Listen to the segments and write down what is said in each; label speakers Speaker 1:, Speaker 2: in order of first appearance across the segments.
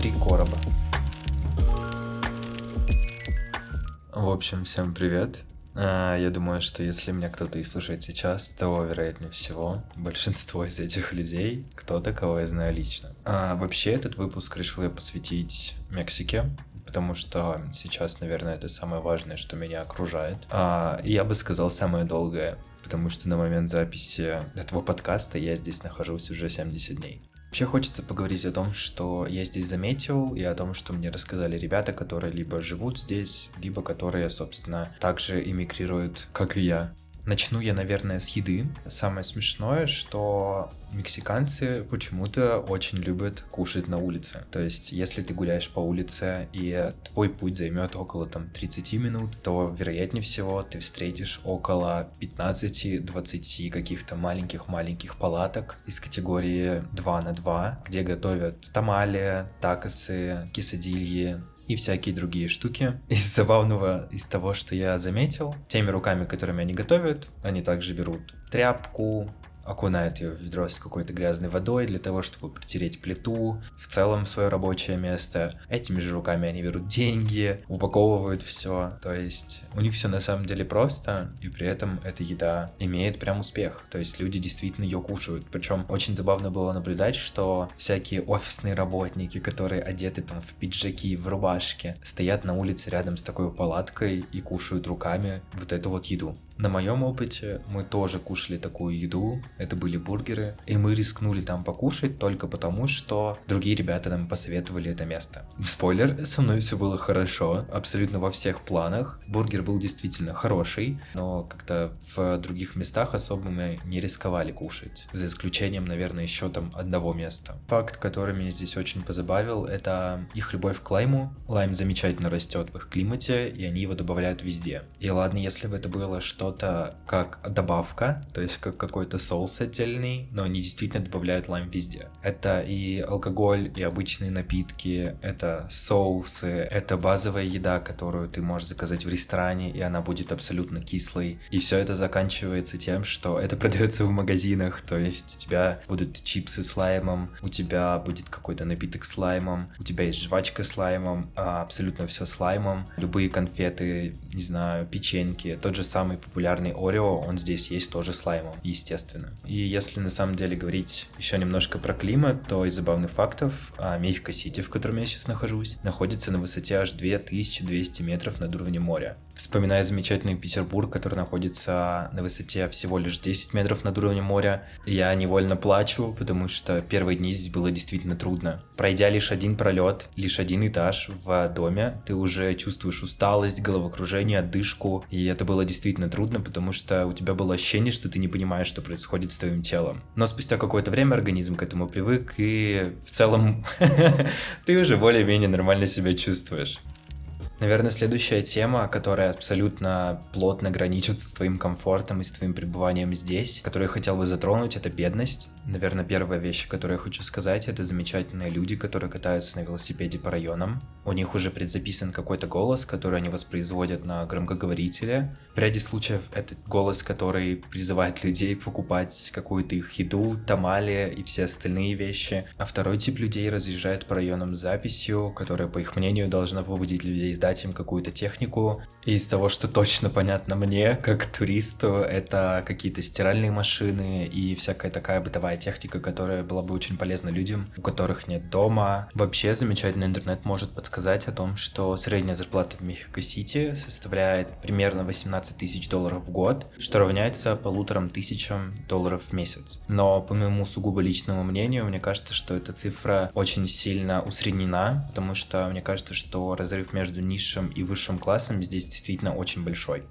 Speaker 1: Три короба. В общем, всем привет. А, я думаю, что если меня кто-то и слушает сейчас, то, вероятнее всего, большинство из этих людей кто-то, кого я знаю лично. А, вообще, этот выпуск решил я посвятить Мексике, потому что сейчас, наверное, это самое важное, что меня окружает. А, я бы сказал, самое долгое, потому что на момент записи этого подкаста я здесь нахожусь уже 70 дней. Вообще хочется поговорить о том, что я здесь заметил, и о том, что мне рассказали ребята, которые либо живут здесь, либо которые, собственно, также эмигрируют, как и я. Начну я, наверное, с еды. Самое смешное, что мексиканцы почему-то очень любят кушать на улице. То есть, если ты гуляешь по улице и твой путь займет около там 30 минут, то, вероятнее всего, ты встретишь около 15-20 каких-то маленьких-маленьких палаток из категории 2 на 2, где готовят тамали, такосы, кисадильи, и всякие другие штуки. Из забавного, из того, что я заметил, теми руками, которыми они готовят, они также берут тряпку, окунают ее в ведро с какой-то грязной водой для того, чтобы протереть плиту, в целом свое рабочее место. Этими же руками они берут деньги, упаковывают все. То есть у них все на самом деле просто, и при этом эта еда имеет прям успех. То есть люди действительно ее кушают. Причем очень забавно было наблюдать, что всякие офисные работники, которые одеты там в пиджаки, в рубашке, стоят на улице рядом с такой палаткой и кушают руками вот эту вот еду. На моем опыте мы тоже кушали такую еду, это были бургеры, и мы рискнули там покушать только потому, что другие ребята нам посоветовали это место. Спойлер, со мной все было хорошо, абсолютно во всех планах. Бургер был действительно хороший, но как-то в других местах особо мы не рисковали кушать, за исключением, наверное, еще там одного места. Факт, который меня здесь очень позабавил, это их любовь к лайму. Лайм замечательно растет в их климате, и они его добавляют везде. И ладно, если бы это было что что-то как добавка, то есть как какой-то соус отдельный, но они действительно добавляют лайм везде. Это и алкоголь, и обычные напитки, это соусы, это базовая еда, которую ты можешь заказать в ресторане, и она будет абсолютно кислой. И все это заканчивается тем, что это продается в магазинах, то есть у тебя будут чипсы с лаймом, у тебя будет какой-то напиток с лаймом, у тебя есть жвачка с лаймом, а абсолютно все с лаймом, любые конфеты, не знаю, печеньки, тот же самый популярный популярный Орео, он здесь есть тоже с лаймом, естественно. И если на самом деле говорить еще немножко про климат, то из забавных фактов а, Мехико-Сити, в котором я сейчас нахожусь, находится на высоте аж 2200 метров над уровнем моря. Вспоминая замечательный Петербург, который находится на высоте всего лишь 10 метров над уровнем моря, я невольно плачу, потому что первые дни здесь было действительно трудно. Пройдя лишь один пролет, лишь один этаж в доме, ты уже чувствуешь усталость, головокружение, отдышку, и это было действительно трудно, потому что у тебя было ощущение, что ты не понимаешь, что происходит с твоим телом. Но спустя какое-то время организм к этому привык, и в целом ты уже более-менее нормально себя чувствуешь. Наверное, следующая тема, которая абсолютно плотно граничит с твоим комфортом и с твоим пребыванием здесь, которую я хотел бы затронуть, это бедность. Наверное, первая вещь, которую я хочу сказать, это замечательные люди, которые катаются на велосипеде по районам. У них уже предзаписан какой-то голос, который они воспроизводят на громкоговорителе. В ряде случаев это голос, который призывает людей покупать какую-то их еду, тамали и все остальные вещи. А второй тип людей разъезжает по районам с записью, которая, по их мнению, должна побудить людей сдать дать им какую-то технику. И из того, что точно понятно мне, как туристу, это какие-то стиральные машины и всякая такая бытовая техника, которая была бы очень полезна людям, у которых нет дома. Вообще, замечательный интернет может подсказать о том, что средняя зарплата в Мехико-Сити составляет примерно 18 тысяч долларов в год, что равняется полуторам тысячам долларов в месяц. Но по моему сугубо личному мнению, мне кажется, что эта цифра очень сильно усреднена, потому что мне кажется, что разрыв между низшим низшим и высшим классом здесь действительно очень большой.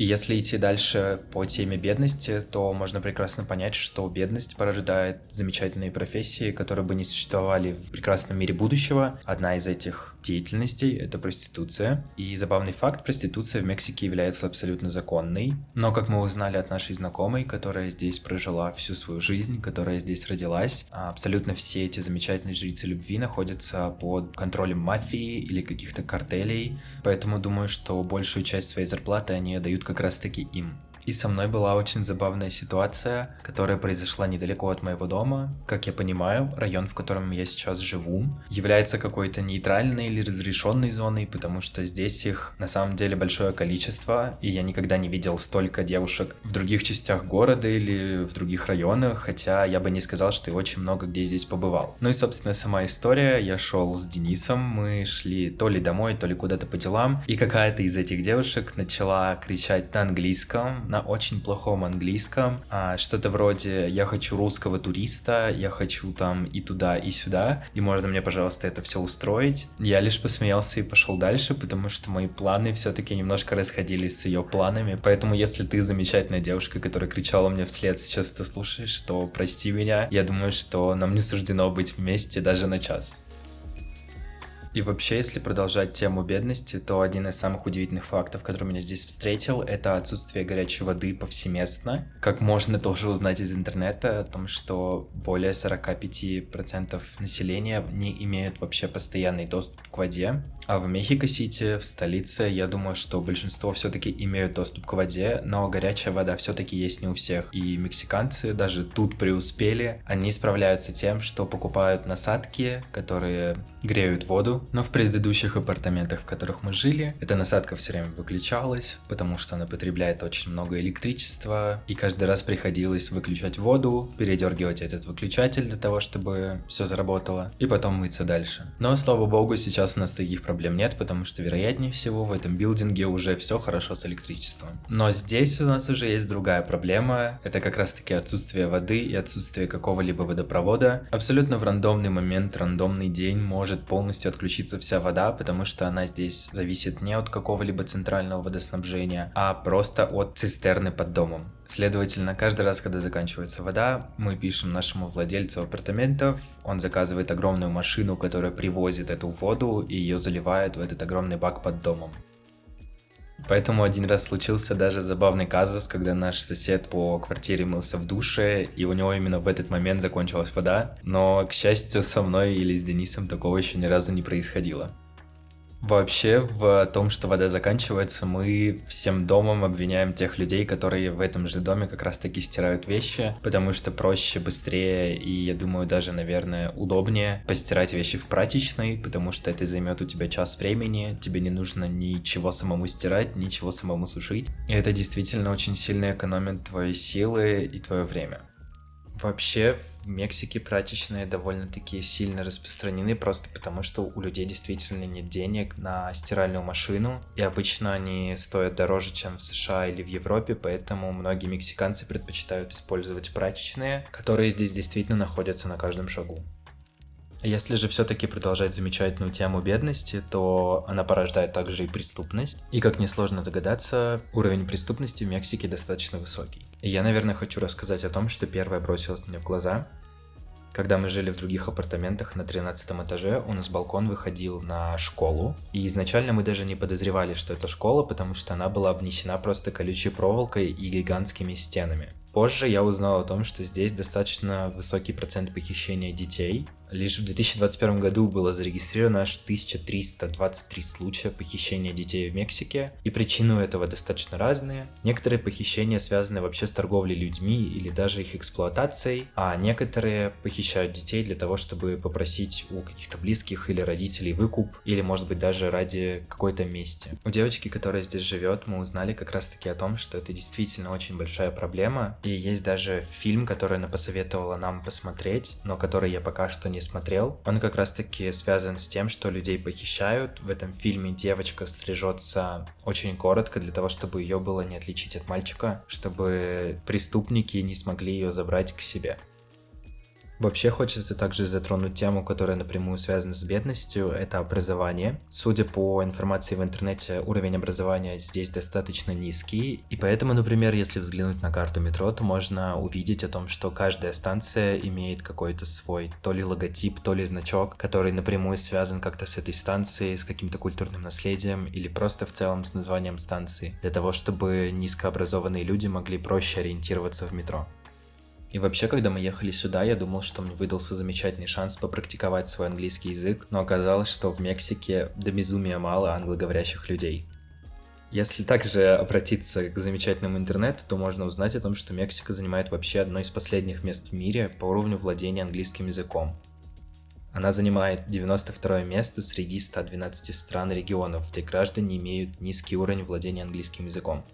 Speaker 1: И если идти дальше по теме бедности, то можно прекрасно понять, что бедность порождает замечательные профессии, которые бы не существовали в прекрасном мире будущего. Одна из этих деятельностей — это проституция. И забавный факт, проституция в Мексике является абсолютно законной. Но, как мы узнали от нашей знакомой, которая здесь прожила всю свою жизнь, которая здесь родилась, абсолютно все эти замечательные жрицы любви находятся под контролем мафии или каких-то картелей. Поэтому думаю, что большую часть своей зарплаты они отдают как раз-таки им. И со мной была очень забавная ситуация, которая произошла недалеко от моего дома. Как я понимаю, район, в котором я сейчас живу, является какой-то нейтральной или разрешенной зоной, потому что здесь их на самом деле большое количество, и я никогда не видел столько девушек в других частях города или в других районах, хотя я бы не сказал, что и очень много где здесь побывал. Ну и, собственно, сама история. Я шел с Денисом, мы шли то ли домой, то ли куда-то по делам, и какая-то из этих девушек начала кричать на английском, на очень плохом английском, а, что-то вроде «я хочу русского туриста», «я хочу там и туда, и сюда», и можно мне, пожалуйста, это все устроить. Я лишь посмеялся и пошел дальше, потому что мои планы все-таки немножко расходились с ее планами, поэтому если ты замечательная девушка, которая кричала мне вслед, сейчас ты слушаешь, то прости меня, я думаю, что нам не суждено быть вместе даже на час. И вообще, если продолжать тему бедности, то один из самых удивительных фактов, который меня здесь встретил, это отсутствие горячей воды повсеместно. Как можно тоже узнать из интернета о том, что более 45% населения не имеют вообще постоянный доступ к воде. А в Мехико-Сити, в столице, я думаю, что большинство все-таки имеют доступ к воде, но горячая вода все-таки есть не у всех. И мексиканцы даже тут преуспели. Они справляются тем, что покупают насадки, которые греют воду. Но в предыдущих апартаментах, в которых мы жили, эта насадка все время выключалась, потому что она потребляет очень много электричества. И каждый раз приходилось выключать воду, передергивать этот выключатель для того, чтобы все заработало, и потом мыться дальше. Но, слава богу, сейчас у нас таких проблем проблем нет, потому что, вероятнее всего, в этом билдинге уже все хорошо с электричеством. Но здесь у нас уже есть другая проблема. Это как раз-таки отсутствие воды и отсутствие какого-либо водопровода. Абсолютно в рандомный момент, рандомный день может полностью отключиться вся вода, потому что она здесь зависит не от какого-либо центрального водоснабжения, а просто от цистерны под домом. Следовательно, каждый раз, когда заканчивается вода, мы пишем нашему владельцу апартаментов, он заказывает огромную машину, которая привозит эту воду и ее заливает в этот огромный бак под домом. Поэтому один раз случился даже забавный казус, когда наш сосед по квартире мылся в душе, и у него именно в этот момент закончилась вода. Но, к счастью, со мной или с Денисом такого еще ни разу не происходило. Вообще, в том, что вода заканчивается, мы всем домом обвиняем тех людей, которые в этом же доме как раз-таки стирают вещи, потому что проще, быстрее и, я думаю, даже, наверное, удобнее постирать вещи в прачечной, потому что это займет у тебя час времени, тебе не нужно ничего самому стирать, ничего самому сушить. И это действительно очень сильно экономит твои силы и твое время. Вообще в Мексике прачечные довольно-таки сильно распространены, просто потому что у людей действительно нет денег на стиральную машину, и обычно они стоят дороже, чем в США или в Европе, поэтому многие мексиканцы предпочитают использовать прачечные, которые здесь действительно находятся на каждом шагу. Если же все-таки продолжать замечательную тему бедности, то она порождает также и преступность. И, как несложно догадаться, уровень преступности в Мексике достаточно высокий. И я, наверное, хочу рассказать о том, что первое бросилось мне в глаза. Когда мы жили в других апартаментах на 13 этаже, у нас балкон выходил на школу. И изначально мы даже не подозревали, что это школа, потому что она была обнесена просто колючей проволокой и гигантскими стенами. Позже я узнал о том, что здесь достаточно высокий процент похищения детей, Лишь в 2021 году было зарегистрировано аж 1323 случая похищения детей в Мексике, и причины этого достаточно разные. Некоторые похищения связаны вообще с торговлей людьми или даже их эксплуатацией, а некоторые похищают детей для того, чтобы попросить у каких-то близких или родителей выкуп, или может быть даже ради какой-то мести. У девочки, которая здесь живет, мы узнали как раз-таки о том, что это действительно очень большая проблема, и есть даже фильм, который она посоветовала нам посмотреть, но который я пока что не не смотрел. Он как раз-таки связан с тем, что людей похищают. В этом фильме девочка стрижется очень коротко для того, чтобы ее было не отличить от мальчика, чтобы преступники не смогли ее забрать к себе. Вообще хочется также затронуть тему, которая напрямую связана с бедностью, это образование. Судя по информации в интернете, уровень образования здесь достаточно низкий, и поэтому, например, если взглянуть на карту метро, то можно увидеть о том, что каждая станция имеет какой-то свой то ли логотип, то ли значок, который напрямую связан как-то с этой станцией, с каким-то культурным наследием или просто в целом с названием станции, для того, чтобы низкообразованные люди могли проще ориентироваться в метро. И вообще, когда мы ехали сюда, я думал, что мне выдался замечательный шанс попрактиковать свой английский язык, но оказалось, что в Мексике до безумия мало англоговорящих людей. Если также обратиться к замечательному интернету, то можно узнать о том, что Мексика занимает вообще одно из последних мест в мире по уровню владения английским языком. Она занимает 92 место среди 112 стран и регионов, где граждане имеют низкий уровень владения английским языком.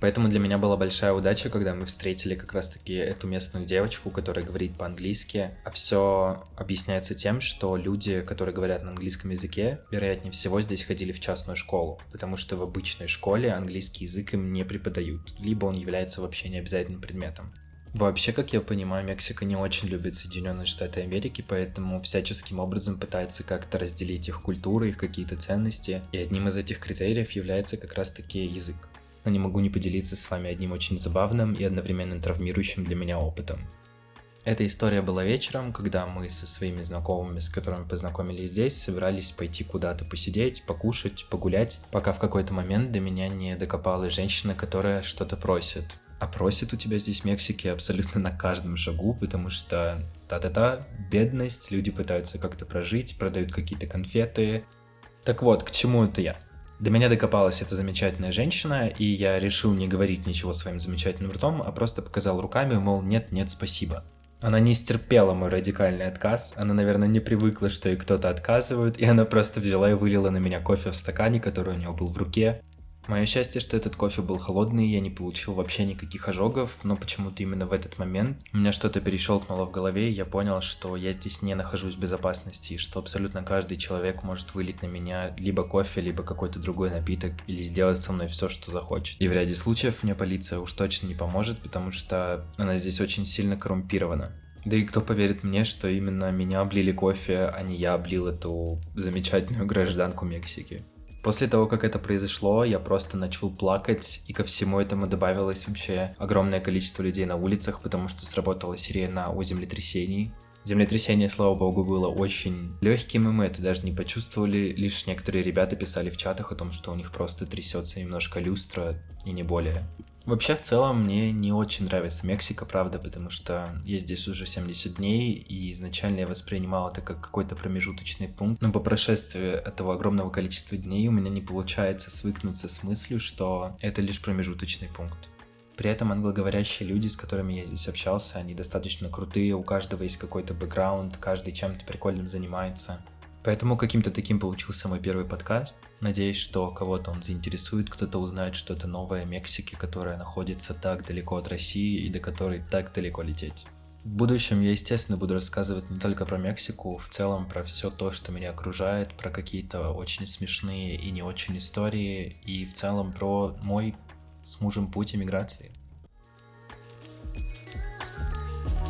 Speaker 1: Поэтому для меня была большая удача, когда мы встретили как раз-таки эту местную девочку, которая говорит по-английски. А все объясняется тем, что люди, которые говорят на английском языке, вероятнее всего здесь ходили в частную школу, потому что в обычной школе английский язык им не преподают, либо он является вообще необязательным предметом. Вообще, как я понимаю, Мексика не очень любит Соединенные Штаты Америки, поэтому всяческим образом пытается как-то разделить их культуры, их какие-то ценности, и одним из этих критериев является как раз-таки язык но не могу не поделиться с вами одним очень забавным и одновременно травмирующим для меня опытом. Эта история была вечером, когда мы со своими знакомыми, с которыми познакомились здесь, собирались пойти куда-то посидеть, покушать, погулять, пока в какой-то момент до меня не докопалась женщина, которая что-то просит. А просит у тебя здесь в Мексике абсолютно на каждом шагу, потому что та-та-та, бедность, люди пытаются как-то прожить, продают какие-то конфеты. Так вот, к чему это я? До меня докопалась эта замечательная женщина, и я решил не говорить ничего своим замечательным ртом, а просто показал руками, мол, нет, нет, спасибо. Она не стерпела мой радикальный отказ, она, наверное, не привыкла, что ей кто-то отказывает, и она просто взяла и вылила на меня кофе в стакане, который у нее был в руке, Мое счастье, что этот кофе был холодный, я не получил вообще никаких ожогов, но почему-то именно в этот момент у меня что-то перещелкнуло в голове, и я понял, что я здесь не нахожусь в безопасности, и что абсолютно каждый человек может вылить на меня либо кофе, либо какой-то другой напиток, или сделать со мной все, что захочет. И в ряде случаев мне полиция уж точно не поможет, потому что она здесь очень сильно коррумпирована. Да и кто поверит мне, что именно меня облили кофе, а не я облил эту замечательную гражданку Мексики. После того, как это произошло, я просто начал плакать, и ко всему этому добавилось вообще огромное количество людей на улицах, потому что сработала сирена о землетрясении. Землетрясение, слава богу, было очень легким, и мы это даже не почувствовали. Лишь некоторые ребята писали в чатах о том, что у них просто трясется немножко люстра, и не более. Вообще, в целом, мне не очень нравится Мексика, правда, потому что я здесь уже 70 дней, и изначально я воспринимал это как какой-то промежуточный пункт, но по прошествии этого огромного количества дней у меня не получается свыкнуться с мыслью, что это лишь промежуточный пункт. При этом англоговорящие люди, с которыми я здесь общался, они достаточно крутые, у каждого есть какой-то бэкграунд, каждый чем-то прикольным занимается. Поэтому каким-то таким получился мой первый подкаст. Надеюсь, что кого-то он заинтересует, кто-то узнает что-то новое о Мексике, которая находится так далеко от России и до которой так далеко лететь. В будущем я, естественно, буду рассказывать не только про Мексику, в целом про все то, что меня окружает, про какие-то очень смешные и не очень истории, и в целом про мой с мужем путь эмиграции.